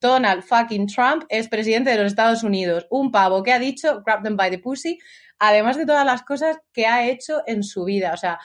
Donald fucking Trump es presidente de los Estados Unidos. Un pavo que ha dicho grab them by the pussy, además de todas las cosas que ha hecho en su vida. O sea,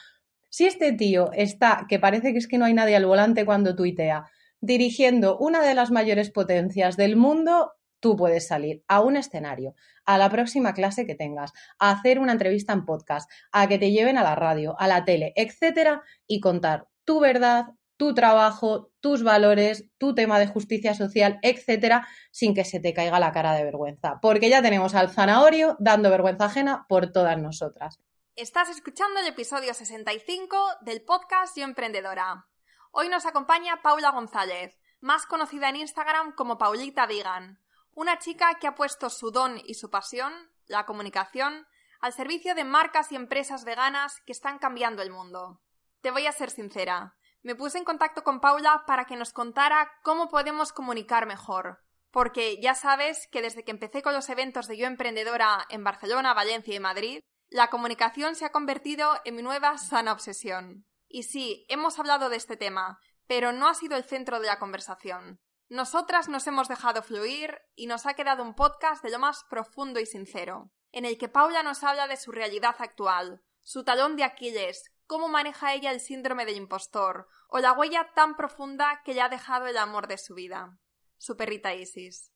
si este tío está, que parece que es que no hay nadie al volante cuando tuitea, dirigiendo una de las mayores potencias del mundo, tú puedes salir a un escenario, a la próxima clase que tengas, a hacer una entrevista en podcast, a que te lleven a la radio, a la tele, etcétera, y contar tu verdad, tu trabajo, tus valores, tu tema de justicia social, etcétera, sin que se te caiga la cara de vergüenza. Porque ya tenemos al zanahorio dando vergüenza ajena por todas nosotras. Estás escuchando el episodio 65 del podcast Yo Emprendedora. Hoy nos acompaña Paula González, más conocida en Instagram como Paulita Vegan, una chica que ha puesto su don y su pasión, la comunicación, al servicio de marcas y empresas veganas que están cambiando el mundo. Te voy a ser sincera, me puse en contacto con Paula para que nos contara cómo podemos comunicar mejor. Porque ya sabes que desde que empecé con los eventos de Yo Emprendedora en Barcelona, Valencia y Madrid, la comunicación se ha convertido en mi nueva sana obsesión. Y sí, hemos hablado de este tema, pero no ha sido el centro de la conversación. Nosotras nos hemos dejado fluir y nos ha quedado un podcast de lo más profundo y sincero, en el que Paula nos habla de su realidad actual, su talón de Aquiles, cómo maneja ella el síndrome del impostor o la huella tan profunda que le ha dejado el amor de su vida, su perrita Isis.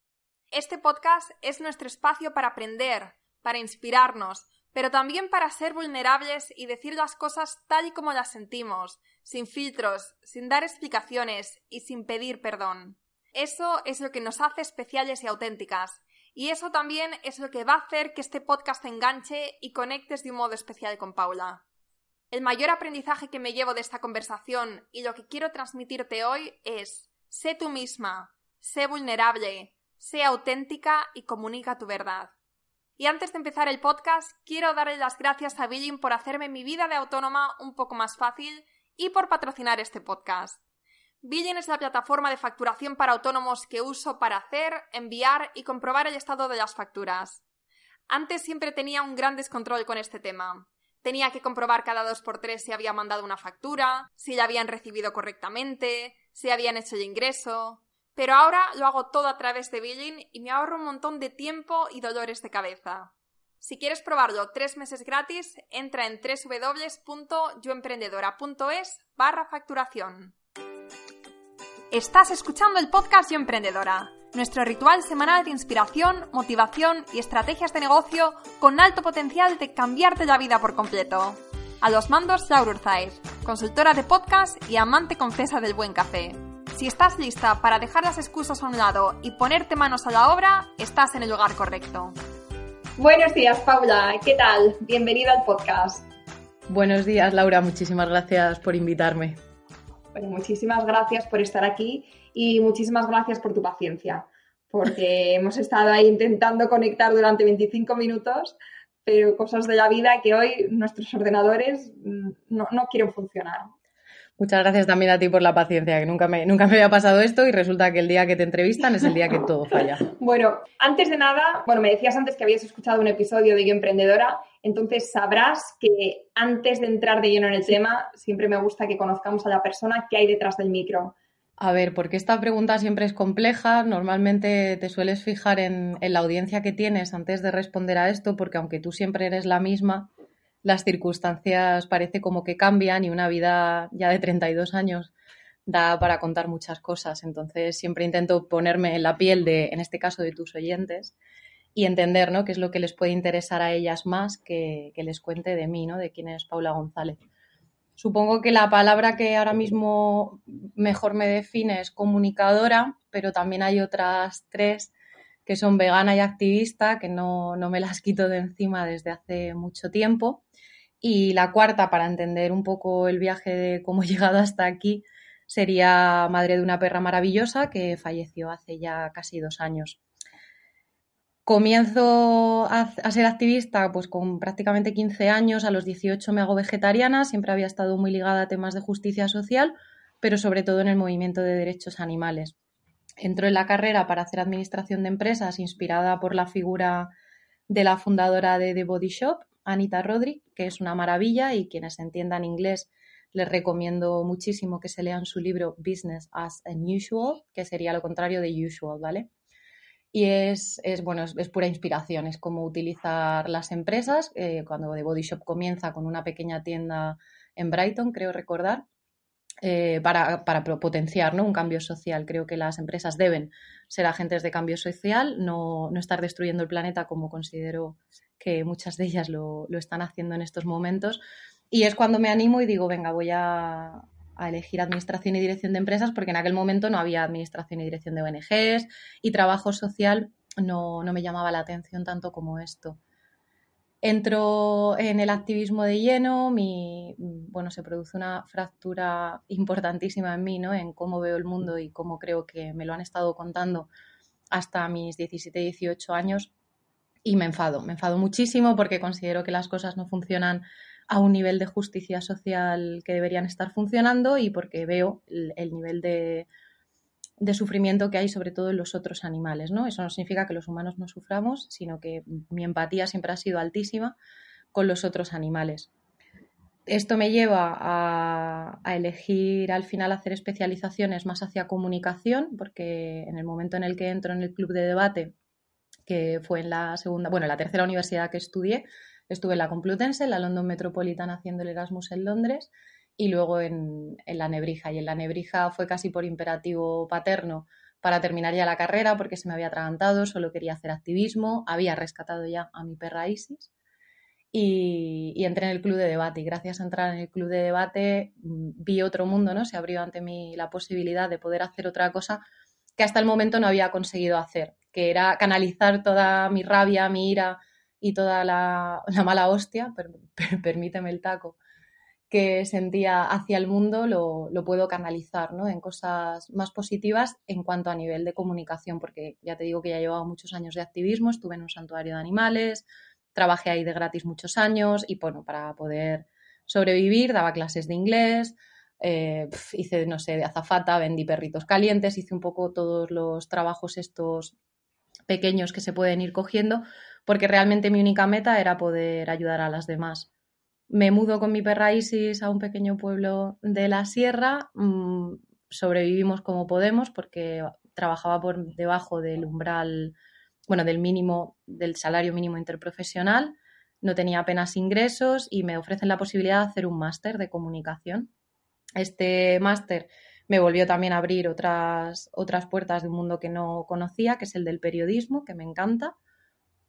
Este podcast es nuestro espacio para aprender, para inspirarnos, pero también para ser vulnerables y decir las cosas tal y como las sentimos, sin filtros, sin dar explicaciones y sin pedir perdón. Eso es lo que nos hace especiales y auténticas, y eso también es lo que va a hacer que este podcast te enganche y conectes de un modo especial con Paula. El mayor aprendizaje que me llevo de esta conversación y lo que quiero transmitirte hoy es sé tú misma, sé vulnerable, sé auténtica y comunica tu verdad. Y antes de empezar el podcast, quiero darle las gracias a Billing por hacerme mi vida de autónoma un poco más fácil y por patrocinar este podcast. Billing es la plataforma de facturación para autónomos que uso para hacer, enviar y comprobar el estado de las facturas. Antes siempre tenía un gran descontrol con este tema. Tenía que comprobar cada dos por tres si había mandado una factura, si la habían recibido correctamente, si habían hecho el ingreso. Pero ahora lo hago todo a través de Billing y me ahorro un montón de tiempo y dolores de cabeza. Si quieres probarlo tres meses gratis, entra en www.yoemprendedora.es barra facturación. Estás escuchando el podcast Yo Emprendedora nuestro ritual semanal de inspiración, motivación y estrategias de negocio con alto potencial de cambiarte la vida por completo. A los mandos, Laura Urzaiz, consultora de podcast y amante confesa del buen café. Si estás lista para dejar las excusas a un lado y ponerte manos a la obra, estás en el lugar correcto. Buenos días, Paula. ¿Qué tal? Bienvenida al podcast. Buenos días, Laura. Muchísimas gracias por invitarme. Bueno, muchísimas gracias por estar aquí y muchísimas gracias por tu paciencia, porque hemos estado ahí intentando conectar durante 25 minutos, pero cosas de la vida que hoy nuestros ordenadores mm, no, no quieren funcionar. Muchas gracias también a ti por la paciencia, que nunca me, nunca me había pasado esto y resulta que el día que te entrevistan es el día que todo falla. Bueno, antes de nada, bueno, me decías antes que habías escuchado un episodio de Yo Emprendedora, entonces sabrás que antes de entrar de lleno en el tema, siempre me gusta que conozcamos a la persona que hay detrás del micro. A ver, porque esta pregunta siempre es compleja. Normalmente te sueles fijar en, en, la audiencia que tienes antes de responder a esto, porque aunque tú siempre eres la misma, las circunstancias parece como que cambian y una vida ya de 32 años da para contar muchas cosas. Entonces siempre intento ponerme en la piel de, en este caso, de tus oyentes y entender ¿no? qué es lo que les puede interesar a ellas más que, que les cuente de mí, ¿no? de quién es Paula González. Supongo que la palabra que ahora mismo mejor me define es comunicadora, pero también hay otras tres que son vegana y activista, que no, no me las quito de encima desde hace mucho tiempo. Y la cuarta, para entender un poco el viaje de cómo he llegado hasta aquí, Sería madre de una perra maravillosa que falleció hace ya casi dos años. Comienzo a, ser activista pues con prácticamente 15 años, a los 18 me hago vegetariana, siempre había estado muy ligada a temas de justicia social, pero sobre todo en el movimiento de derechos animales. Entro en la carrera para hacer administración de empresas inspirada por la figura de la fundadora de The Body Shop, Anita Rodri, que es una maravilla y quienes entiendan inglés les recomiendo muchísimo que se lean su libro Business as Unusual, que sería lo contrario de usual, ¿vale? Y es, bueno, es, pura inspiración, es como utilizar las empresas. Eh, cuando The Body Shop comienza con una pequeña tienda en Brighton, creo recordar, eh, para, potenciar ¿no? un cambio social. Creo que las empresas deben ser agentes de cambio social, no, estar destruyendo el planeta como considero que muchas de ellas lo, están haciendo en estos momentos. Y es cuando me animo y digo, venga, voy a, elegir administración y dirección de empresas, porque en aquel momento no había administración y dirección de ONGs y trabajo social no me llamaba la atención tanto como esto. Entro en el activismo de lleno, mi, bueno, se produce una fractura importantísima en mí, ¿no? En cómo veo el mundo y cómo creo que me lo han estado contando hasta mis 17, 18 años y me enfado, me enfado muchísimo porque considero que las cosas no funcionan a un nivel de justicia social que deberían estar funcionando y porque veo el nivel de, de sufrimiento que hay sobre todo en los otros animales, ¿no? Eso no significa que los humanos no suframos, sino que mi empatía siempre ha sido altísima con los otros animales. Esto me lleva a, elegir al final hacer especializaciones más hacia comunicación, porque en el momento en el que entro en el club de debate, que fue en la segunda, bueno, la tercera universidad que estudié, estuve en la Complutense, en la London Metropolitan haciendo el Erasmus en Londres, y luego en, la Nebrija. Y en la Nebrija fue casi por imperativo paterno para terminar ya la carrera porque se me había atragantado, solo quería hacer activismo, había rescatado ya a mi perra Isis y, entré en el club de debate. Y gracias a entrar en el club de debate mm, vi otro mundo, ¿no? Se abrió ante mí la posibilidad de poder hacer otra cosa que hasta el momento no había conseguido hacer, que era canalizar toda mi rabia, mi ira y toda la, mala hostia, permíteme el taco, que sentía hacia el mundo lo, puedo canalizar ¿no? en cosas más positivas en cuanto a nivel de comunicación, porque ya te digo que ya llevaba muchos años de activismo, estuve en un santuario de animales, trabajé ahí de gratis muchos años y bueno, para poder sobrevivir daba clases de inglés, eh, hice, no sé, de azafata, vendí perritos calientes, hice un poco todos los trabajos estos pequeños que se pueden ir cogiendo, porque realmente mi única meta era poder ayudar a las demás me mudo con mi perra Isis a un pequeño pueblo de la sierra. Mm, sobrevivimos como podemos porque trabajaba por debajo del umbral, bueno, del mínimo, del salario mínimo interprofesional. No tenía apenas ingresos y me ofrecen la posibilidad de hacer un máster de comunicación. Este máster me volvió también a abrir otras, otras puertas de un mundo que no conocía, que es el del periodismo, que me encanta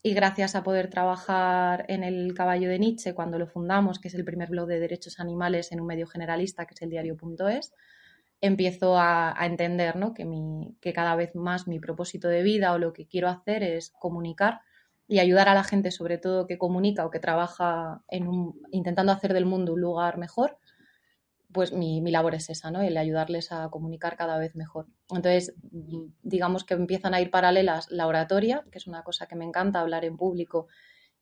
y gracias a poder trabajar en el caballo de Nietzsche cuando lo fundamos, que es el primer blog de derechos animales en un medio generalista, que es el diario.es, empiezo a, entender ¿no? que, mi, que cada vez más mi propósito de vida o lo que quiero hacer es comunicar y ayudar a la gente, sobre todo que comunica o que trabaja en intentando hacer del mundo un lugar mejor, pues mi, labor es esa, ¿no? El ayudarles a comunicar cada vez mejor. Entonces, digamos que empiezan a ir paralelas la oratoria, que es una cosa que me encanta, hablar en público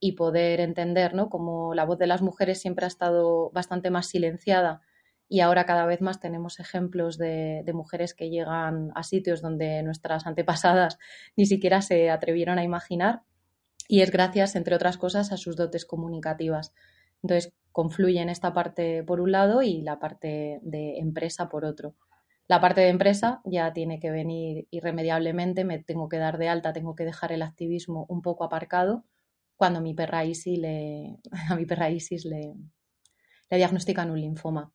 y poder entender, ¿no? Como la voz de las mujeres siempre ha estado bastante más silenciada y ahora cada vez más tenemos ejemplos de, de mujeres que llegan a sitios donde nuestras antepasadas ni siquiera se atrevieron a imaginar y es gracias, entre otras cosas, a sus dotes comunicativas. Entonces, confluyen esta parte por un lado y la parte de empresa por otro. La parte de empresa ya tiene que venir irremediablemente, me tengo que dar de alta, tengo que dejar el activismo un poco aparcado cuando mi perra le, a mi perra Isis le, le diagnostican un linfoma.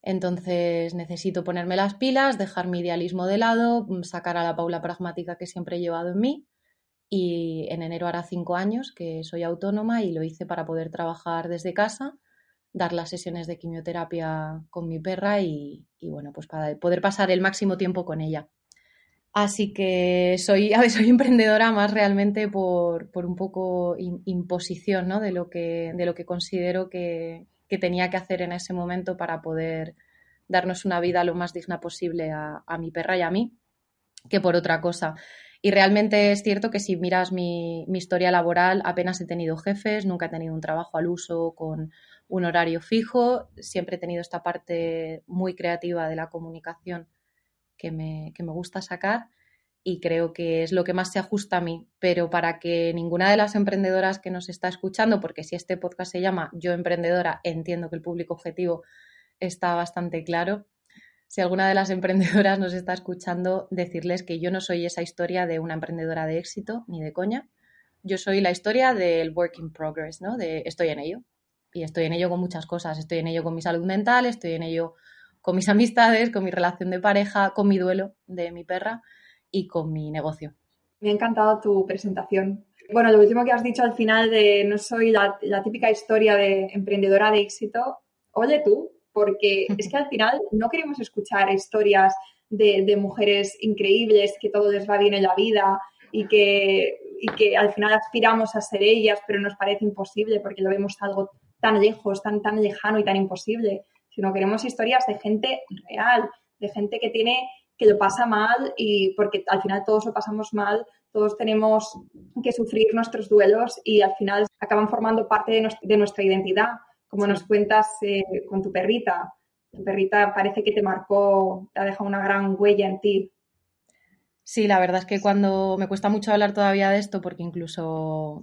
Entonces necesito ponerme las pilas, dejar mi idealismo de lado, sacar a la Paula pragmática que siempre he llevado en mí y en enero hará cinco años que soy autónoma y lo hice para poder trabajar desde casa, dar las sesiones de quimioterapia con mi perra y, bueno, pues para poder pasar el máximo tiempo con ella. Así que soy, a soy emprendedora más realmente por, un poco imposición ¿no? de, lo que, de lo que considero que, que tenía que hacer en ese momento para poder darnos una vida lo más digna posible a, mi perra y a mí que por otra cosa. Y realmente es cierto que si miras mi, mi, historia laboral, apenas he tenido jefes, nunca he tenido un trabajo al uso con un horario fijo, siempre he tenido esta parte muy creativa de la comunicación que me, que me gusta sacar y creo que es lo que más se ajusta a mí. Pero para que ninguna de las emprendedoras que nos está escuchando, porque si este podcast se llama Yo Emprendedora, entiendo que el público objetivo está bastante claro. Si alguna de las emprendedoras nos está escuchando, decirles que yo no soy esa historia de una emprendedora de éxito ni de coña. Yo soy la historia del work in progress, ¿no? De estoy en ello. Y estoy en ello con muchas cosas. Estoy en ello con mi salud mental, estoy en ello con mis amistades, con mi relación de pareja, con mi duelo de mi perra y con mi negocio. Me ha encantado tu presentación. Bueno, lo último que has dicho al final de no soy la, típica historia de emprendedora de éxito, oye tú, porque es que al final no queremos escuchar historias de, mujeres increíbles, que todo les va bien en la vida y que, y que al final aspiramos a ser ellas, pero nos parece imposible porque lo vemos algo tan lejos, tan, tan lejano y tan imposible, sino queremos historias de gente real, de gente que tiene que lo pasa mal y porque al final todos lo pasamos mal, todos tenemos que sufrir nuestros duelos y al final acaban formando parte de, nuestra identidad, como nos cuentas eh, con tu perrita. Tu perrita parece que te marcó, te ha dejado una gran huella en ti. Sí, la verdad es que cuando me cuesta mucho hablar todavía de esto, porque incluso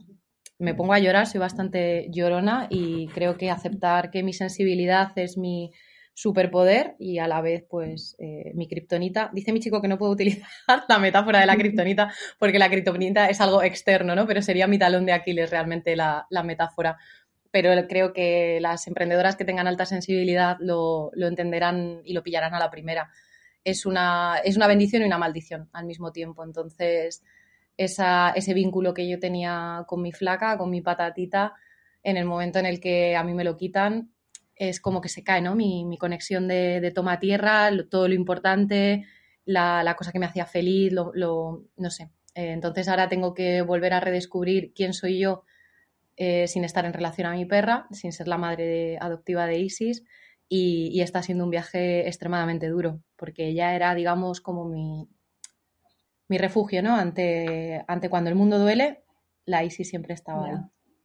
me pongo a llorar, soy bastante llorona y creo que aceptar que mi sensibilidad es mi, superpoder y a la vez, pues, eh, mi kriptonita. Dice mi chico que no puedo utilizar la metáfora de la kriptonita porque la kriptonita es algo externo, ¿no? Pero sería mi talón de Aquiles realmente la, metáfora. Pero creo que las emprendedoras que tengan alta sensibilidad lo, entenderán y lo pillarán a la primera. Es una, es una bendición y una maldición al mismo tiempo. Entonces, ese vínculo que yo tenía con mi flaca, con mi patatita, en el momento en el que a mí me lo quitan, es como que se cae, ¿no? Mi, conexión de, toma tierra, todo lo importante, la, cosa que me hacía feliz, lo, no sé. Eh, entonces ahora tengo que volver a redescubrir quién soy yo eh, sin estar en relación a mi perra, sin ser la madre adoptiva de Isis. Y, está siendo un viaje extremadamente duro, porque ella era, digamos, como mi, mi refugio, ¿no? Ante, ante cuando el mundo duele, la Isis siempre estaba ahí.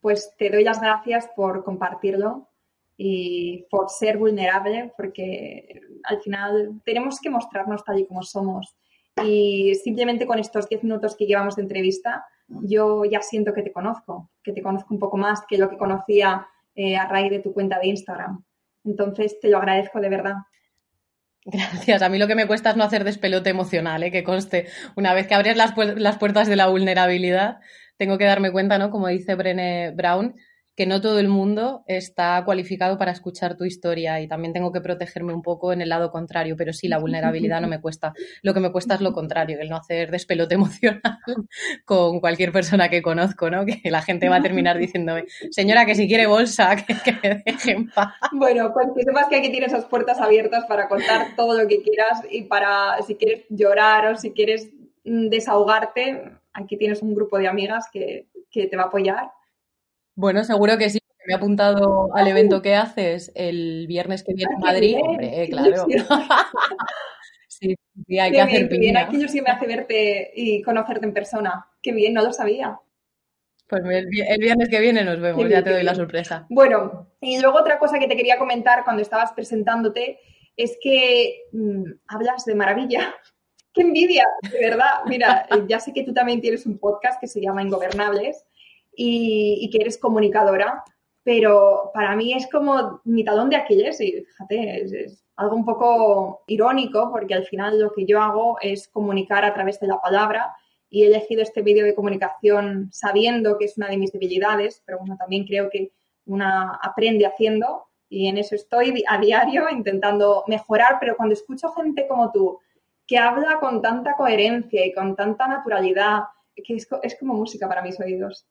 Pues te doy las gracias por compartirlo y por ser vulnerable, porque al final tenemos que mostrarnos tal y como somos. Y simplemente con estos 10 minutos que llevamos de entrevista, yo ya siento que te conozco, que te conozco un poco más que lo que conocía eh, a raíz de tu cuenta de Instagram. Entonces, te lo agradezco de verdad. Gracias. A mí lo que me cuesta es no hacer despelote emocional, ¿eh? que conste. Una vez que abres las, las puertas de la vulnerabilidad, tengo que darme cuenta, ¿no? Como dice Brené Brown, que no todo el mundo está cualificado para escuchar tu historia y también tengo que protegerme un poco en el lado contrario, pero sí, la vulnerabilidad no me cuesta. Lo que me cuesta es lo contrario, el no hacer despelote emocional con cualquier persona que conozco, ¿no? Que la gente va a terminar diciéndome, señora, que si quiere bolsa, que, me dejen paz. Bueno, pues que sepas que aquí tienes esas puertas abiertas para contar todo lo que quieras y para, si quieres llorar o si quieres mm, desahogarte, aquí tienes un grupo de amigas que, que te va a apoyar bueno, seguro que sí. Me he apuntado al evento que haces el viernes que viene en Madrid. Hombre, claro. sí, sí, hay que hacer bien, aquí yo sí me hace verte y conocerte en persona. Qué bien, no lo sabía. Pues el, viernes que viene nos vemos, ya te doy la sorpresa. Bueno, y luego otra cosa que te quería comentar cuando estabas presentándote es que mm, hablas de maravilla. ¡Qué envidia! De verdad. Mira, ya sé que tú también tienes un podcast que se llama Ingobernables y, que eres comunicadora, pero para mí es como mi talón de Aquiles y fíjate, es, algo un poco irónico porque al final lo que yo hago es comunicar a través de la palabra y he elegido este vídeo de comunicación sabiendo que es una de mis debilidades, pero bueno, también creo que una aprende haciendo y en eso estoy a diario intentando mejorar, pero cuando escucho gente como tú que habla con tanta coherencia y con tanta naturalidad que es, como música para mis oídos.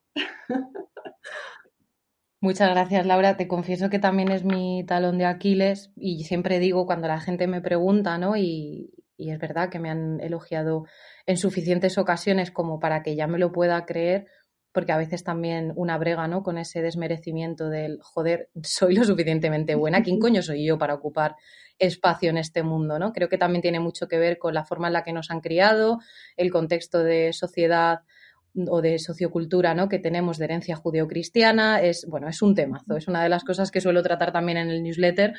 Muchas gracias, Laura. Te confieso que también es mi talón de Aquiles y siempre digo cuando la gente me pregunta, ¿no? Y, y, es verdad que me han elogiado en suficientes ocasiones como para que ya me lo pueda creer. porque a veces también una brega, ¿no? Con ese desmerecimiento del, joder, soy lo suficientemente buena, ¿quién coño soy yo para ocupar espacio en este mundo, ¿no? Creo que también tiene mucho que ver con la forma en la que nos han criado, el contexto de sociedad o de sociocultura ¿no? que tenemos de herencia judeocristiana. Es, bueno, es un temazo, es una de las cosas que suelo tratar también en el newsletter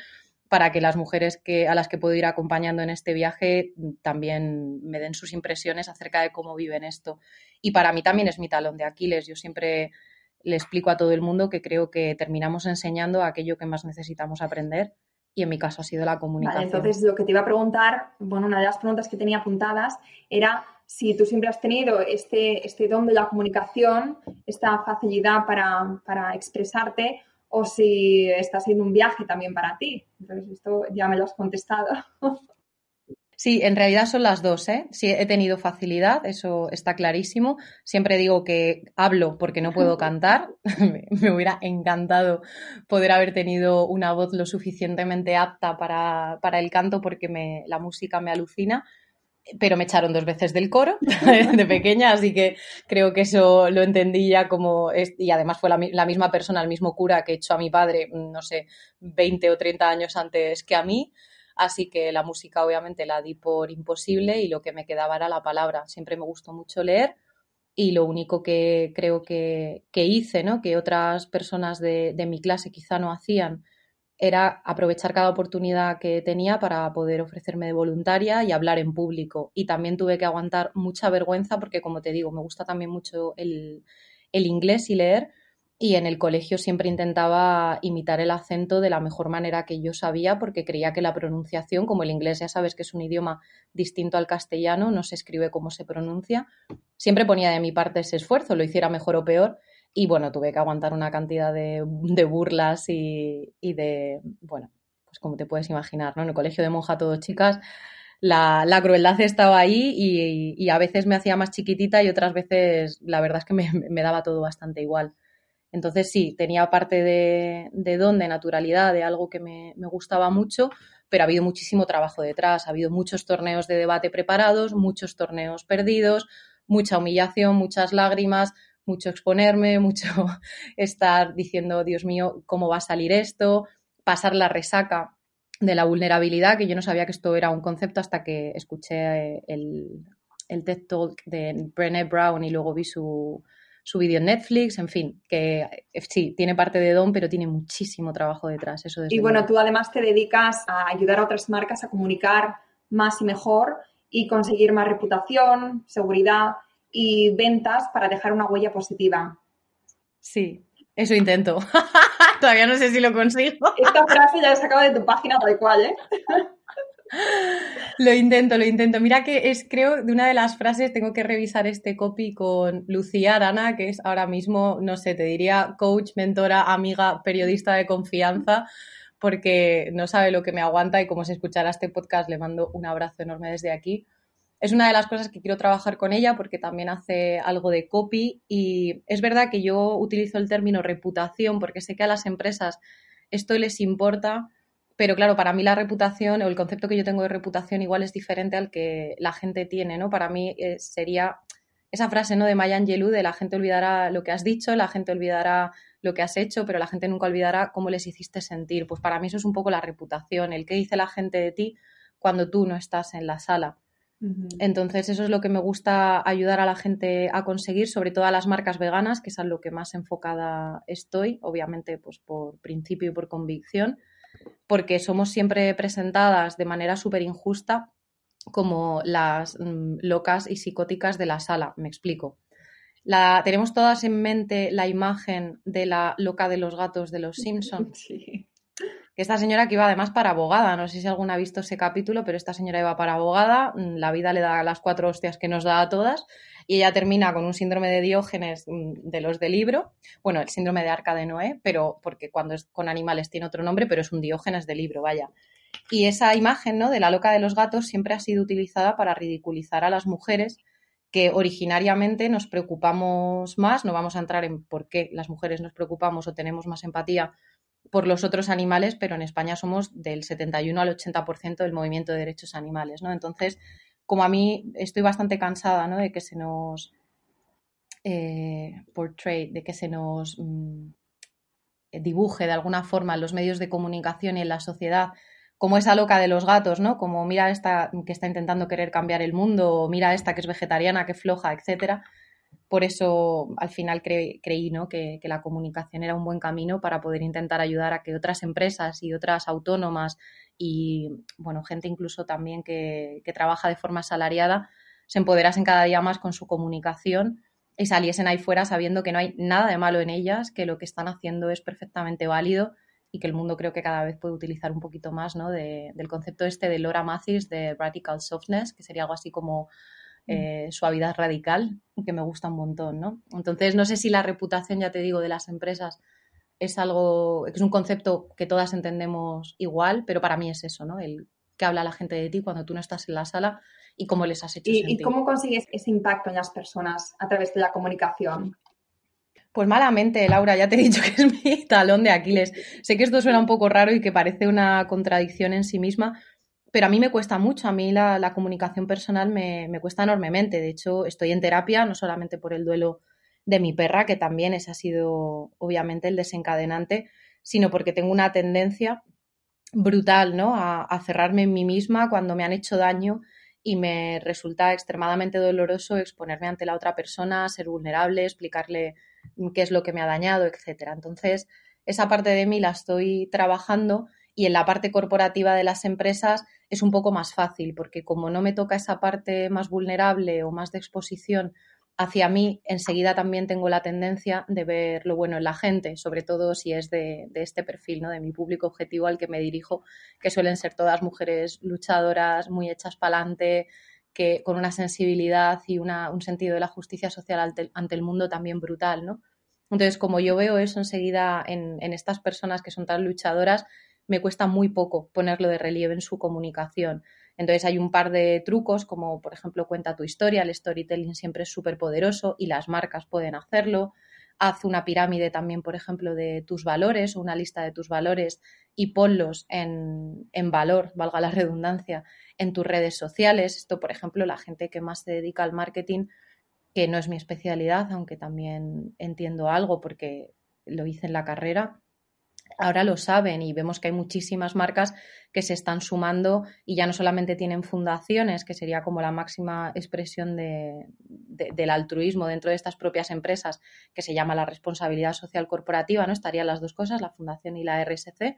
para que las mujeres que, a las que puedo ir acompañando en este viaje también me den sus impresiones acerca de cómo viven esto. Y para mí también es mi talón de Aquiles. Yo siempre le explico a todo el mundo que creo que terminamos enseñando aquello que más necesitamos aprender y en mi caso ha sido la comunicación. entonces, lo que te iba a preguntar, bueno, una de las preguntas que tenía apuntadas era si tú siempre has tenido este, este don de la comunicación, esta facilidad para, para expresarte o si está siendo un viaje también para ti. Entonces, esto ya me lo has contestado. Sí, en realidad son las dos, ¿eh? Sí, he tenido facilidad, eso está clarísimo. Siempre digo que hablo porque no puedo cantar. me hubiera encantado poder haber tenido una voz lo suficientemente apta para, para el canto porque me, la música me alucina pero me echaron dos veces del coro de pequeña, así que creo que eso lo entendí ya como, y además fue la, la, misma persona, el mismo cura que echó a mi padre, no sé, 20 o 30 años antes que a mí, así que la música obviamente la di por imposible y lo que me quedaba era la palabra. Siempre me gustó mucho leer y lo único que creo que, que hice, ¿no? que otras personas de, de mi clase quizá no hacían, era aprovechar cada oportunidad que tenía para poder ofrecerme de voluntaria y hablar en público. Y también tuve que aguantar mucha vergüenza porque, como te digo, me gusta también mucho el, inglés y leer. Y en el colegio siempre intentaba imitar el acento de la mejor manera que yo sabía porque creía que la pronunciación, como el inglés ya sabes que es un idioma distinto al castellano, no se escribe como se pronuncia, siempre ponía de mi parte ese esfuerzo, lo hiciera mejor o peor y bueno, tuve que aguantar una cantidad de, burlas y, de, bueno, pues como te puedes imaginar, ¿no? En el colegio de monja todos chicas, la, crueldad estaba ahí y, a veces me hacía más chiquitita y otras veces la verdad es que me, daba todo bastante igual. Entonces sí, tenía parte de, de don, de naturalidad, de algo que me, me gustaba mucho, pero ha habido muchísimo trabajo detrás, ha habido muchos torneos de debate preparados, muchos torneos perdidos, mucha humillación, muchas lágrimas, mucho exponerme, mucho estar diciendo, Dios mío, ¿cómo va a salir esto? Pasar la resaca de la vulnerabilidad, que yo no sabía que esto era un concepto hasta que escuché eh, el, el TED Talk de Brené Brown y luego vi su, su vídeo en Netflix, en fin, que eh, sí, tiene parte de don, pero tiene muchísimo trabajo detrás. Eso y bueno, tú además te dedicas a ayudar a otras marcas a comunicar más y mejor y conseguir más reputación, seguridad y ventas para dejar una huella positiva. Sí, eso intento. Todavía no sé si lo consigo. Esta frase ya la he sacado de tu página tal cual, ¿eh? Lo intento, lo intento. Mira que es, creo, de una de las frases, tengo que revisar este copy con Lucía Arana, que es ahora mismo, no sé, te diría coach, mentora, amiga, periodista de confianza, porque no sabe lo que me aguanta y como se escuchará este podcast, le mando un abrazo enorme desde aquí es una de las cosas que quiero trabajar con ella porque también hace algo de copy y es verdad que yo utilizo el término reputación porque sé que a las empresas esto les importa, pero claro, para mí la reputación o el concepto que yo tengo de reputación igual es diferente al que la gente tiene, ¿no? Para mí eh, sería esa frase, ¿no? De Maya Angelou de la gente olvidará lo que has dicho, la gente olvidará lo que has hecho, pero la gente nunca olvidará cómo les hiciste sentir. Pues para mí eso es un poco la reputación, el que dice la gente de ti cuando tú no estás en la sala. Entonces, eso es lo que me gusta ayudar a la gente a conseguir, sobre todo a las marcas veganas, que es a lo que más enfocada estoy, obviamente, pues por principio y por convicción, porque somos siempre presentadas de manera súper injusta como las mm, locas y psicóticas de la sala. Me explico. La, tenemos todas en mente la imagen de la loca de los gatos de los Simpsons. Sí esta señora que iba además para abogada, no sé si alguna ha visto ese capítulo, pero esta señora iba para abogada, mm, la vida le da las cuatro hostias que nos da a todas y ella termina con un síndrome de Diógenes mm, de los de libro, bueno, el síndrome de Arca de Noé, pero porque cuando es con animales tiene otro nombre, pero es un Diógenes de libro, vaya. Y esa imagen, ¿no? de la loca de los gatos siempre ha sido utilizada para ridiculizar a las mujeres que originariamente nos preocupamos más, no vamos a entrar en por qué las mujeres nos preocupamos o tenemos más empatía por los otros animales, pero en España somos del 71 al 80% del movimiento de derechos animales, ¿no? Entonces, como a mí estoy bastante cansada, ¿no? De que se nos eh, portray, de que se nos mm, dibuje de alguna forma en los medios de comunicación y en la sociedad como esa loca de los gatos, ¿no? Como mira esta que está intentando querer cambiar el mundo, mira esta que es vegetariana, que floja, etcétera. Por eso al final creí ¿no? que, la comunicación era un buen camino para poder intentar ayudar a que otras empresas y otras autónomas y bueno, gente incluso también que, que trabaja de forma asalariada se empoderasen cada día más con su comunicación y saliesen ahí fuera sabiendo que no hay nada de malo en ellas, que lo que están haciendo es perfectamente válido y que el mundo creo que cada vez puede utilizar un poquito más ¿no? del concepto este de Laura Mathis de Radical Softness, que sería algo así como mm. eh, suavidad radical, que me gusta un montón. ¿no? Entonces, no sé si la reputación, ya te digo, de las empresas es algo, es un concepto que todas entendemos igual, pero para mí es eso, ¿no? El que habla la gente de ti cuando tú no estás en la sala y cómo les has hecho ¿Y, ¿Y cómo consigues ese impacto en las personas a través de la comunicación? Pues malamente, Laura, ya te he dicho que es mi talón de Aquiles. Sé que esto suena un poco raro y que parece una contradicción en sí misma, pero a mí me cuesta mucho. A mí la, comunicación personal me, cuesta enormemente. De hecho, estoy en terapia, no solamente por el duelo de mi perra, que también ese ha sido obviamente el desencadenante, sino porque tengo una tendencia brutal ¿no? a, a cerrarme en mí misma cuando me han hecho daño y me resulta extremadamente doloroso exponerme ante la otra persona, ser vulnerable, explicarle qué es lo que me ha dañado, etcétera. Entonces, esa parte de mí la estoy trabajando y en la parte corporativa de las empresas es un poco más fácil porque como no me toca esa parte más vulnerable o más de exposición hacia mí, enseguida también tengo la tendencia de ver lo bueno en la gente, sobre todo si es de, este perfil, ¿no? de mi público objetivo al que me dirijo, que suelen ser todas mujeres luchadoras, muy hechas para adelante, que con una sensibilidad y un sentido de la justicia social ante, el mundo también brutal, ¿no? Entonces, como yo veo eso enseguida en, estas personas que son tan luchadoras, me cuesta muy poco ponerlo de relieve en su comunicación. Entonces hay un par de trucos, como por ejemplo cuenta tu historia, el storytelling siempre es súper poderoso y las marcas pueden hacerlo. Haz una pirámide también, por ejemplo, de tus valores o una lista de tus valores y ponlos en, en valor, valga la redundancia, en tus redes sociales. Esto, por ejemplo, la gente que más se dedica al marketing, que no es mi especialidad, aunque también entiendo algo porque lo hice en la carrera, ahora lo saben y vemos que hay muchísimas marcas que se están sumando y ya no solamente tienen fundaciones, que sería como la máxima expresión de, del altruismo dentro de estas propias empresas, que se llama la responsabilidad social corporativa, ¿no? Estarían las dos cosas, la fundación y la RSC,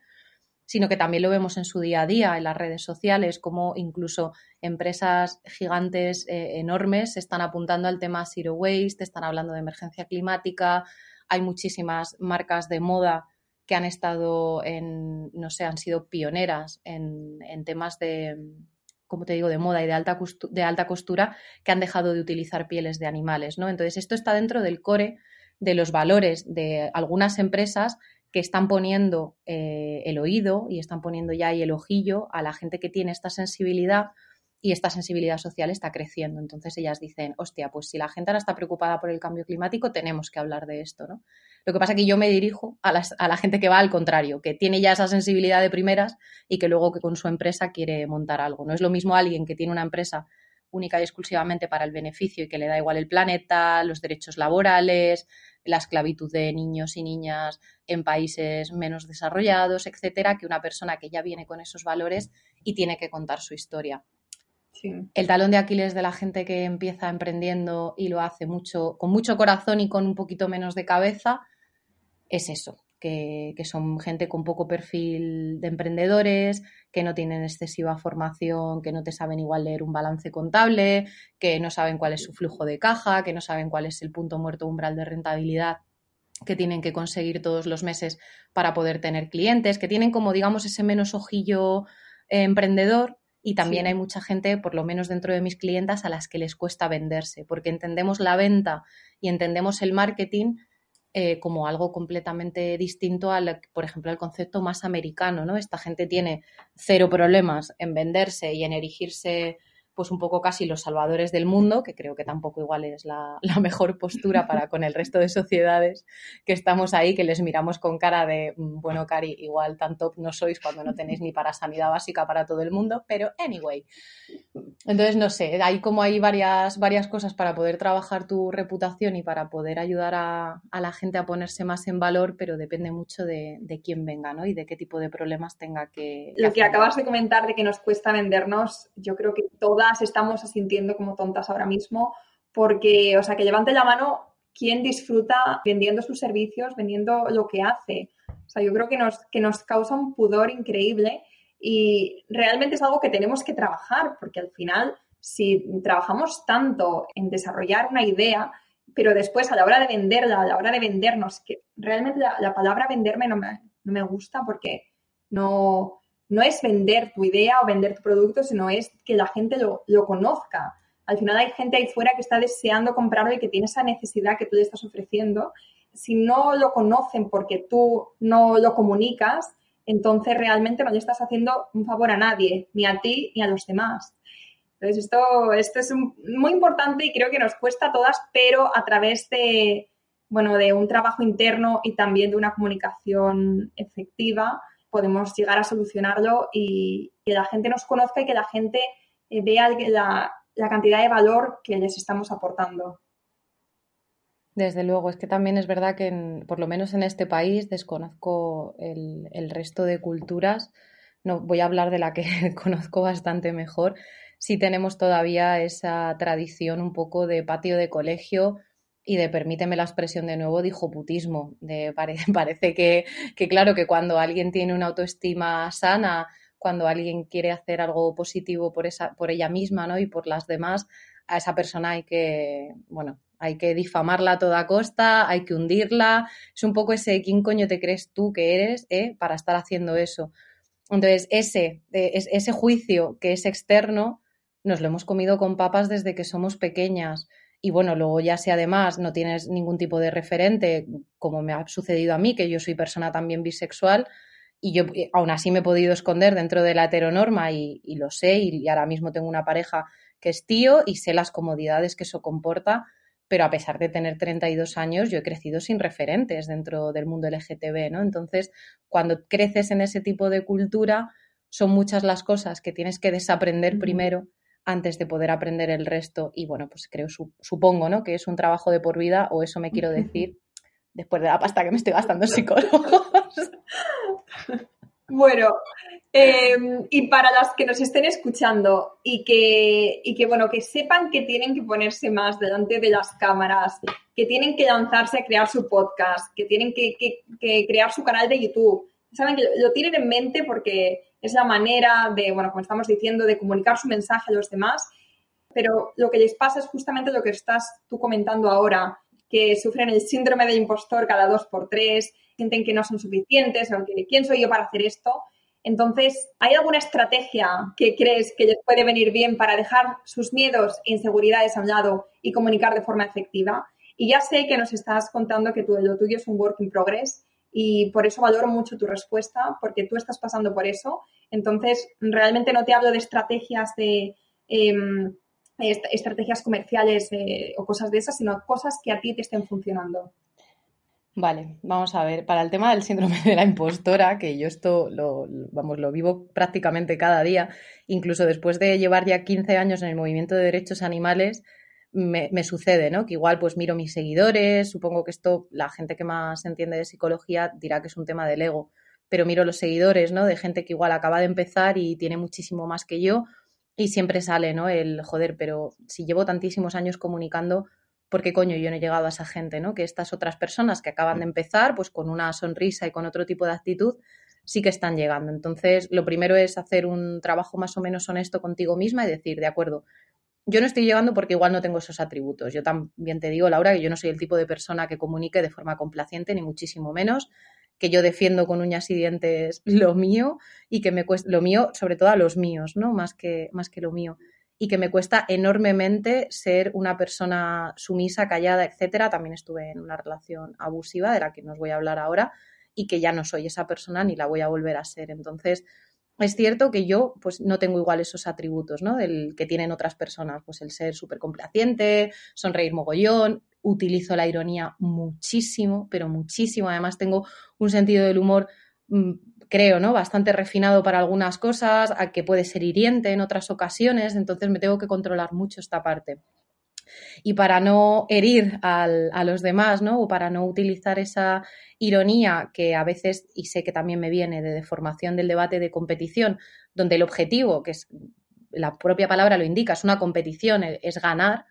sino que también lo vemos en su día a día, en las redes sociales, como incluso empresas gigantes eh, enormes se están apuntando al tema Zero Waste, están hablando de emergencia climática, hay muchísimas marcas de moda que han estado en, no sé, han sido pioneras en, temas de, como te digo, de moda y de alta, costura, de alta costura, que han dejado de utilizar pieles de animales, ¿no? Entonces, esto está dentro del core de los valores de algunas empresas que están poniendo eh, el oído y están poniendo ya ahí el ojillo a la gente que tiene esta sensibilidad y esta sensibilidad social está creciendo. Entonces ellas dicen, hostia, pues si la gente ahora está preocupada por el cambio climático, tenemos que hablar de esto, ¿no? Lo que pasa es que yo me dirijo a, a la gente que va al contrario, que tiene ya esa sensibilidad de primeras y que luego que con su empresa quiere montar algo. No es lo mismo alguien que tiene una empresa única y exclusivamente para el beneficio y que le da igual el planeta, los derechos laborales, la esclavitud de niños y niñas en países menos desarrollados, etcétera, que una persona que ya viene con esos valores y tiene que contar su historia. El talón de Aquiles de la gente que empieza emprendiendo y lo hace mucho, con mucho corazón y con un poquito menos de cabeza, es eso, que, son gente con poco perfil de emprendedores, que no tienen excesiva formación, que no te saben igual leer un balance contable, que no saben cuál es su flujo de caja, que no saben cuál es el punto muerto umbral de rentabilidad que tienen que conseguir todos los meses para poder tener clientes, que tienen como digamos ese menos ojillo eh, emprendedor. Y también hay mucha gente, por lo menos dentro de mis clientas, a las que les cuesta venderse, porque entendemos la venta y entendemos el marketing eh, como algo completamente distinto al, por ejemplo, al concepto más americano, ¿no? Esta gente tiene cero problemas en venderse y en erigirse pues un poco casi los salvadores del mundo, que creo que tampoco igual es la, la, mejor postura para con el resto de sociedades que estamos ahí, que les miramos con cara de, mm, bueno, Cari, igual tanto no sois cuando no tenéis ni para sanidad básica para todo el mundo, pero anyway. Entonces, no sé, hay como hay varias, varias cosas para poder trabajar tu reputación y para poder ayudar a, a la gente a ponerse más en valor, pero depende mucho de, de, quién venga, ¿no? Y de qué tipo de problemas tenga que... Lo que acabas de comentar de que nos cuesta vendernos, yo creo que todas estamos asintiendo como tontas ahora mismo, porque, o sea, que levante la mano quién disfruta vendiendo sus servicios, vendiendo lo que hace. O sea, yo creo que nos, que nos causa un pudor increíble y realmente es algo que tenemos que trabajar, porque al final, si trabajamos tanto en desarrollar una idea, pero después a la hora de venderla, a la hora de vendernos, que realmente la, la palabra venderme no me, no me gusta porque no, no es vender tu idea o vender tu producto, sino es que la gente lo, lo, conozca. Al final hay gente ahí fuera que está deseando comprarlo y que tiene esa necesidad que tú le estás ofreciendo. Si no lo conocen porque tú no lo comunicas, entonces realmente no le estás haciendo un favor a nadie, ni a ti ni a los demás. Entonces esto, esto es muy importante y creo que nos cuesta a todas, pero a través de, bueno, de un trabajo interno y también de una comunicación efectiva, podemos llegar a solucionarlo y que la gente nos conozca y que la gente eh, vea la, cantidad de valor que les estamos aportando. Desde luego, es que también es verdad que, en, por lo menos en este país, desconozco el, el, resto de culturas. No voy a hablar de la que conozco bastante mejor. Sí tenemos todavía esa tradición un poco de patio de colegio y de, permíteme la expresión de nuevo, de hijoputismo. De, pare, parece que, claro, que cuando alguien tiene una autoestima sana, cuando alguien quiere hacer algo positivo por, esa, por ella misma ¿no? y por las demás, a esa persona hay que, bueno, hay que difamarla a toda costa, hay que hundirla. Es un poco ese quién coño te crees tú que eres eh, para estar haciendo eso. Entonces, ese, ese juicio que es externo, nos lo hemos comido con papas desde que somos pequeñas y bueno, luego ya si además no tienes ningún tipo de referente, como me ha sucedido a mí, que yo soy persona también bisexual, y yo aún así me he podido esconder dentro de la heteronorma y, y lo sé, y, y, ahora mismo tengo una pareja que es tío y sé las comodidades que eso comporta, pero a pesar de tener 32 años, yo he crecido sin referentes dentro del mundo LGTB, ¿no? Entonces, cuando creces en ese tipo de cultura, son muchas las cosas que tienes que desaprender primero antes de poder aprender el resto. Y bueno, pues creo, supongo, ¿no? Que es un trabajo de por vida, o eso me quiero decir, después de la pasta que me estoy gastando en psicólogos. Bueno, eh, y para las que nos estén escuchando y que, y que, bueno, que sepan que tienen que ponerse más delante de las cámaras, que tienen que lanzarse a crear su podcast, que tienen que, que, que crear su canal de YouTube, saben que lo tienen en mente porque es la manera de, bueno, como estamos diciendo, de comunicar su mensaje a los demás, pero lo que les pasa es justamente lo que estás tú comentando ahora, que sufren el síndrome del impostor cada dos por tres, sienten que no son suficientes o que quién soy yo para hacer esto. Entonces, ¿hay alguna estrategia que crees que les puede venir bien para dejar sus miedos e inseguridades a un lado y comunicar de forma efectiva? Y ya sé que nos estás contando que tú, lo tuyo es un work in progress y por eso valoro mucho tu respuesta, porque tú estás pasando por eso. Entonces, realmente no te hablo de estrategias de eh, estrategias comerciales eh, o cosas de esas, sino cosas que a ti te estén funcionando. Vale, vamos a ver. Para el tema del síndrome de la impostora, que yo esto lo, vamos, lo vivo prácticamente cada día, incluso después de llevar ya 15 años en el movimiento de derechos animales, me, me, sucede, ¿no? Que igual pues miro mis seguidores, supongo que esto la gente que más entiende de psicología dirá que es un tema del ego, pero miro los seguidores, ¿no? De gente que igual acaba de empezar y tiene muchísimo más que yo y siempre sale, ¿no? El joder, pero si llevo tantísimos años comunicando, ¿por qué coño yo no he llegado a esa gente, ¿no? Que estas otras personas que acaban de empezar, pues con una sonrisa y con otro tipo de actitud, sí que están llegando. Entonces, lo primero es hacer un trabajo más o menos honesto contigo misma y decir, de acuerdo, yo no estoy llegando porque igual no tengo esos atributos. Yo también te digo, Laura, que yo no soy el tipo de persona que comunique de forma complaciente, ni muchísimo menos, que yo defiendo con uñas y dientes lo mío y que me cuesta, lo mío, sobre todo a los míos, ¿no? Más que, más que lo mío. Y que me cuesta enormemente ser una persona sumisa, callada, etcétera. También estuve en una relación abusiva, de la que nos voy a hablar ahora, y que ya no soy esa persona ni la voy a volver a ser. Entonces, es cierto que yo pues no tengo igual esos atributos, ¿no? Del que tienen otras personas, pues el ser súper complaciente, sonreír mogollón, utilizo la ironía muchísimo, pero muchísimo. Además tengo un sentido del humor, mm, creo, ¿no? Bastante refinado para algunas cosas, a que puede ser hiriente en otras ocasiones, entonces me tengo que controlar mucho esta parte. Y para no herir a los demás, ¿no? O para no utilizar esa ironía que a veces, y sé que también me viene de deformación del debate de competición, donde el objetivo, que es la propia palabra lo indica, es una competición, es ganar,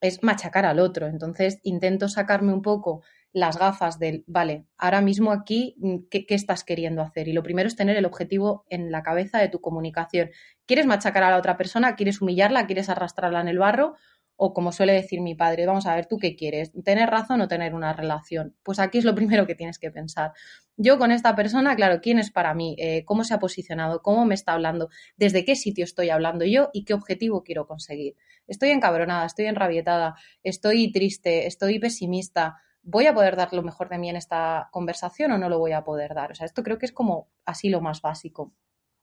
es machacar al otro. Entonces intento sacarme un poco las gafas del, vale, ahora mismo aquí, ¿qué, ¿qué, estás queriendo hacer? Y lo primero es tener el objetivo en la cabeza de tu comunicación. ¿Quieres machacar a la otra persona? ¿Quieres humillarla? ¿Quieres arrastrarla en el barro? O como suele decir mi padre, vamos a ver, ¿tú qué quieres? ¿Tener razón o tener una relación? Pues aquí es lo primero que tienes que pensar. Yo con esta persona, claro, ¿quién es para mí? Eh, ¿Cómo se ha posicionado? ¿Cómo me está hablando? ¿Desde qué sitio estoy hablando yo y qué objetivo quiero conseguir? Estoy encabronada, estoy enrabietada, estoy triste, estoy pesimista. ¿Voy a poder dar lo mejor de mí en esta conversación o no lo voy a poder dar? O sea, esto creo que es como así lo más básico.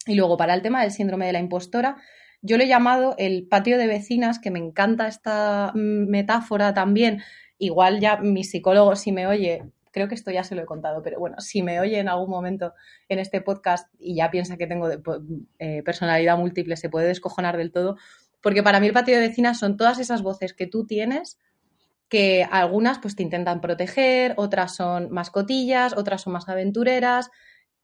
Y luego, para el tema del síndrome de la impostora, yo le he llamado el patio de vecinas, que me encanta esta metáfora también. Igual ya mi psicólogo, si me oye, creo que esto ya se lo he contado, pero bueno, si me oye en algún momento en este podcast y ya piensa que tengo eh, personalidad múltiple, se puede descojonar del todo, porque para mí el patio de vecinas son todas esas voces que tú tienes que algunas pues te intentan proteger, otras son mascotillas, otras son más aventureras,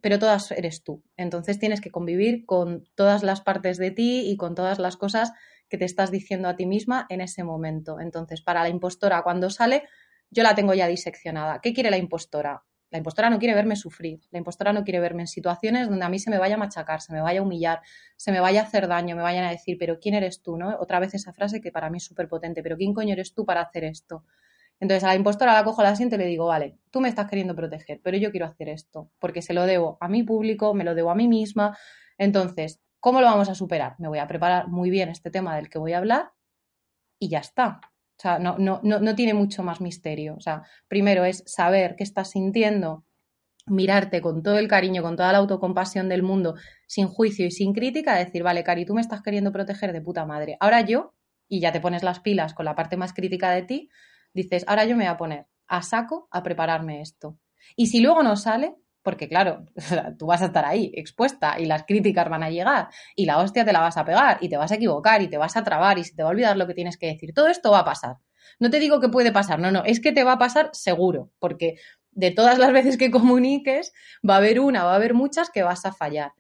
pero todas eres tú. Entonces tienes que convivir con todas las partes de ti y con todas las cosas que te estás diciendo a ti misma en ese momento. Entonces, para la impostora, cuando sale, yo la tengo ya diseccionada. ¿Qué quiere la impostora? La impostora no quiere verme sufrir, la impostora no quiere verme en situaciones donde a mí se me vaya a machacar, se me vaya a humillar, se me vaya a hacer daño, me vayan a decir, pero ¿quién eres tú? ¿no? Otra vez esa frase que para mí es súper potente, pero ¿quién coño eres tú para hacer esto? Entonces a la impostora la cojo, la siento y le digo, vale, tú me estás queriendo proteger, pero yo quiero hacer esto, porque se lo debo a mi público, me lo debo a mí misma. Entonces, ¿cómo lo vamos a superar? Me voy a preparar muy bien este tema del que voy a hablar y ya está. O sea, no, no, no, no tiene mucho más misterio. O sea, primero es saber qué estás sintiendo, mirarte con todo el cariño, con toda la autocompasión del mundo, sin juicio y sin crítica, decir, vale, Cari, tú me estás queriendo proteger de puta madre. Ahora yo, y ya te pones las pilas con la parte más crítica de ti, dices, ahora yo me voy a poner a saco a prepararme esto. Y si luego no sale, porque claro, tú vas a estar ahí expuesta y las críticas van a llegar y la hostia te la vas a pegar y te vas a equivocar y te vas a trabar y se te va a olvidar lo que tienes que decir. Todo esto va a pasar. No te digo que puede pasar, no, no, es que te va a pasar seguro, porque de todas las veces que comuniques va a haber una, va a haber muchas que vas a fallar.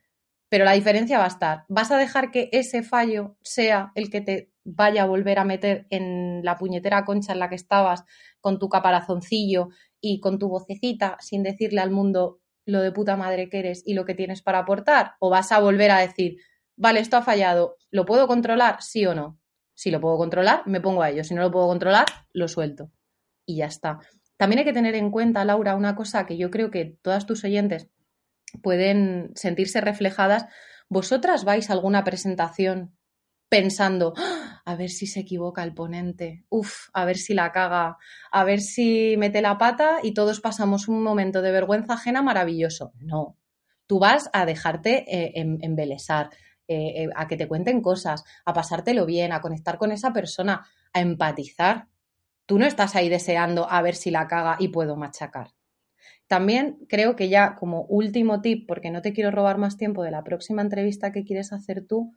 Pero la diferencia va a estar, vas a dejar que ese fallo sea el que te vaya a volver a meter en la puñetera concha en la que estabas con tu caparazoncillo y con tu vocecita sin decirle al mundo lo de puta madre que eres y lo que tienes para aportar? ¿O vas a volver a decir, vale, esto ha fallado, ¿lo puedo controlar? Sí o no. Si lo puedo controlar, me pongo a ello. Si no lo puedo controlar, lo suelto. Y ya está. También hay que tener en cuenta, Laura, una cosa que yo creo que todas tus oyentes pueden sentirse reflejadas. ¿Vosotras vais a alguna presentación pensando, ¡Ah! a ver si se equivoca el ponente, uf, a ver si la caga, a ver si mete la pata y todos pasamos un momento de vergüenza ajena maravilloso. No, tú vas a dejarte eh, em, embelesar, eh, eh, a que te cuenten cosas, a pasártelo bien, a conectar con esa persona, a empatizar. Tú no estás ahí deseando a ver si la caga y puedo machacar. También creo que ya como último tip, porque no te quiero robar más tiempo de la próxima entrevista que quieres hacer tú,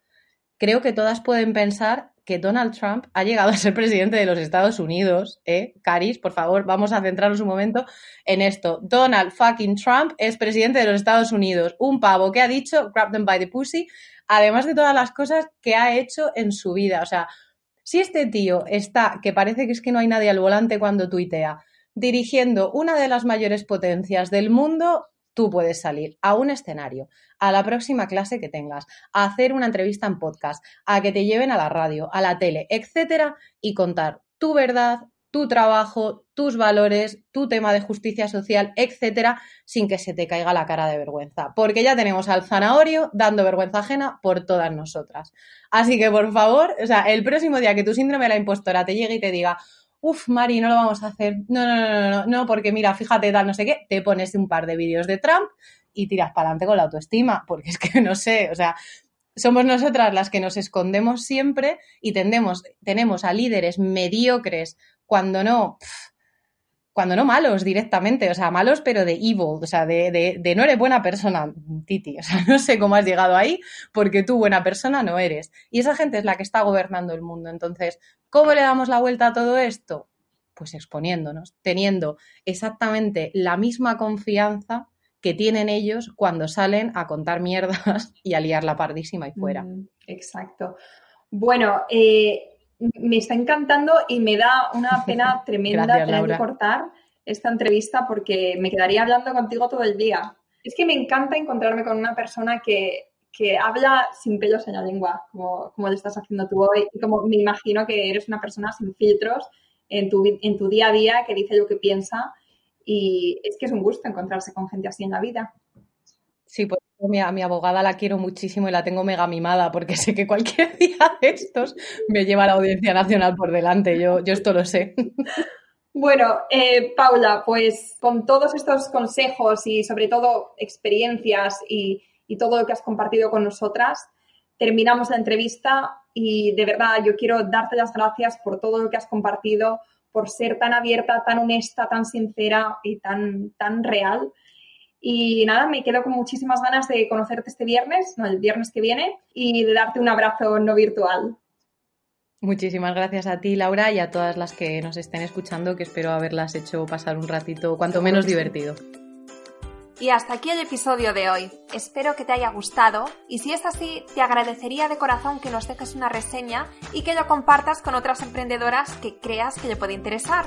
creo que todas pueden pensar que Donald Trump ha llegado a ser presidente de los Estados Unidos. ¿eh? Caris, por favor, vamos a centrarnos un momento en esto. Donald fucking Trump es presidente de los Estados Unidos. Un pavo que ha dicho, grab them by the pussy, además de todas las cosas que ha hecho en su vida. O sea, si este tío está, que parece que es que no hay nadie al volante cuando tuitea, dirigiendo una de las mayores potencias del mundo, tú puedes salir a un escenario, a la próxima clase que tengas, a hacer una entrevista en podcast, a que te lleven a la radio, a la tele, etcétera, y contar tu verdad, tu trabajo, tus valores, tu tema de justicia social, etcétera, sin que se te caiga la cara de vergüenza. Porque ya tenemos al zanahorio dando vergüenza ajena por todas nosotras. Así que, por favor, o sea, el próximo día que tu síndrome de la impostora te llegue y te diga, Uf, Mari, no lo vamos a hacer. No, no, no, no, no, porque mira, fíjate, tal, no sé qué, te pones un par de vídeos de Trump y tiras para adelante con la autoestima, porque es que no sé, o sea, somos nosotras las que nos escondemos siempre y tendemos, tenemos a líderes mediocres, cuando no, cuando no malos directamente, o sea, malos pero de evil, o sea, de, de, no eres buena persona, Titi, o sea, no sé cómo has llegado ahí porque tú buena persona no eres. Y esa gente es la que está gobernando el mundo. Entonces, ¿cómo le damos la vuelta a todo esto? Pues exponiéndonos, teniendo exactamente la misma confianza que tienen ellos cuando salen a contar mierdas y a liar la pardísima y fuera. Mm, exacto. Bueno, eh, me está encantando y me da una pena tremenda tener que cortar esta entrevista porque me quedaría hablando contigo todo el día. Es que me encanta encontrarme con una persona que, que habla sin pelos en la lengua, como, como lo estás haciendo tú hoy, y como me imagino que eres una persona sin filtros en tu, en tu día a día, que dice lo que piensa, y es que es un gusto encontrarse con gente así en la vida. Sí, pues mi, a mi abogada la quiero muchísimo y la tengo mega mimada porque sé que cualquier día de estos me lleva a la Audiencia Nacional por delante. Yo, yo esto lo sé. Bueno, eh, Paula, pues con todos estos consejos y sobre todo experiencias y, y todo lo que has compartido con nosotras, terminamos la entrevista y de verdad yo quiero darte las gracias por todo lo que has compartido, por ser tan abierta, tan honesta, tan sincera y tan, tan real. Y nada, me quedo con muchísimas ganas de conocerte este viernes, no, el viernes que viene, y de darte un abrazo no virtual. Muchísimas gracias a ti, Laura, y a todas las que nos estén escuchando, que espero haberlas hecho pasar un ratito cuanto menos divertido. Y hasta aquí el episodio de hoy. Espero que te haya gustado y si es así, te agradecería de corazón que nos dejes una reseña y que lo compartas con otras emprendedoras que creas que le puede interesar.